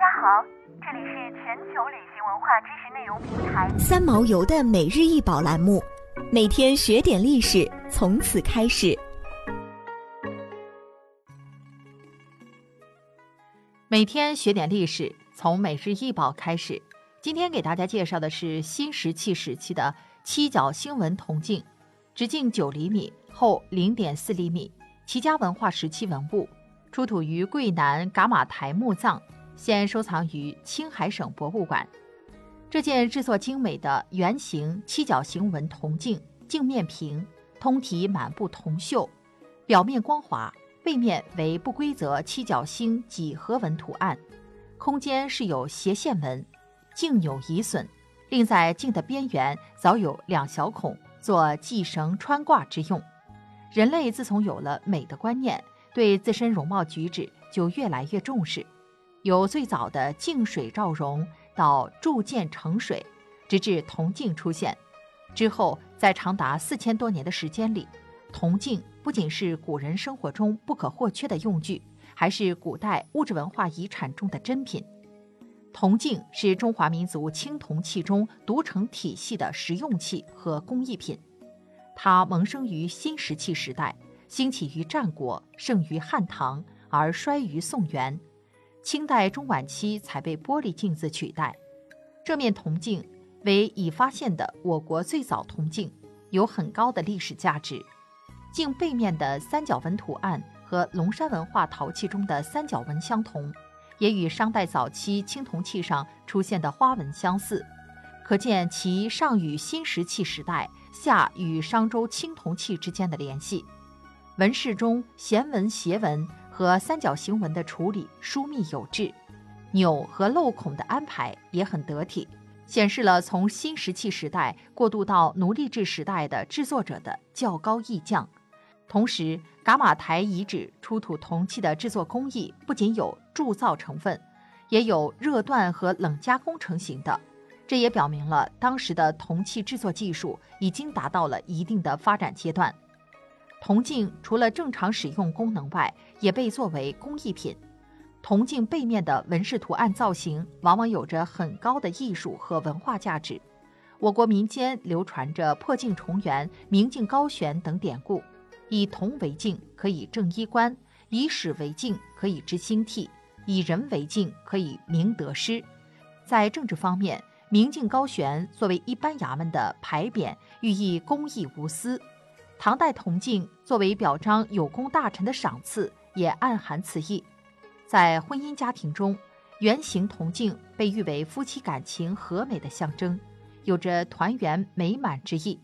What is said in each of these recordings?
家好，这里是全球旅行文化知识内容平台三毛游的每日一宝栏目，每天学点历史，从此开始。每天学点历史，从每日一宝开始。今天给大家介绍的是新石器时期的七角星纹铜镜，直径九厘米，厚零点四厘米，齐家文化时期文物，出土于桂南噶玛台墓葬，现收藏于青海省博物馆。这件制作精美的圆形七角形纹铜镜，镜面平，通体满布铜锈，表面光滑，背面为不规则七角星几何纹图案，空间是有斜线纹。镜有遗损，另在镜的边缘早有两小孔，做系绳穿挂之用。人类自从有了美的观念，对自身容貌举止就越来越重视。由最早的净水照容，到铸剑成水，直至铜镜出现之后，在长达四千多年的时间里，铜镜不仅是古人生活中不可或缺的用具，还是古代物质文化遗产中的珍品。铜镜是中华民族青铜器中独成体系的实用器和工艺品，它萌生于新石器时代，兴起于战国，盛于汉唐，而衰于宋元。清代中晚期才被玻璃镜子取代。这面铜镜为已发现的我国最早铜镜，有很高的历史价值。镜背面的三角纹图案和龙山文化陶器中的三角纹相同。也与商代早期青铜器上出现的花纹相似，可见其上与新石器时代，下与商周青铜器之间的联系。纹饰中弦纹、斜纹和三角形纹的处理疏密有致，钮和镂孔的安排也很得体，显示了从新石器时代过渡到奴隶制时代的制作者的较高意匠。同时，噶玛台遗址出土铜器的制作工艺不仅有铸造成分，也有热锻和冷加工成型的，这也表明了当时的铜器制作技术已经达到了一定的发展阶段。铜镜除了正常使用功能外，也被作为工艺品。铜镜背面的纹饰图案造型往往有着很高的艺术和文化价值。我国民间流传着“破镜重圆”“明镜高悬”等典故。以铜为镜可以正衣冠，以史为镜可以知兴替，以人为镜可以明得失。在政治方面，明镜高悬作为一般衙门的牌匾，寓意公义无私。唐代铜镜作为表彰有功大臣的赏赐，也暗含此意。在婚姻家庭中，圆形铜镜被誉为夫妻感情和美的象征，有着团圆美满之意。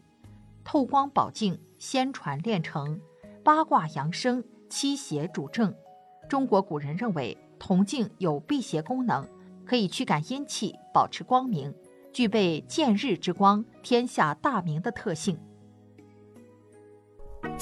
透光宝镜。先传炼成，八卦扬生，七邪主正。中国古人认为铜镜有辟邪功能，可以驱赶阴气，保持光明，具备见日之光、天下大明的特性。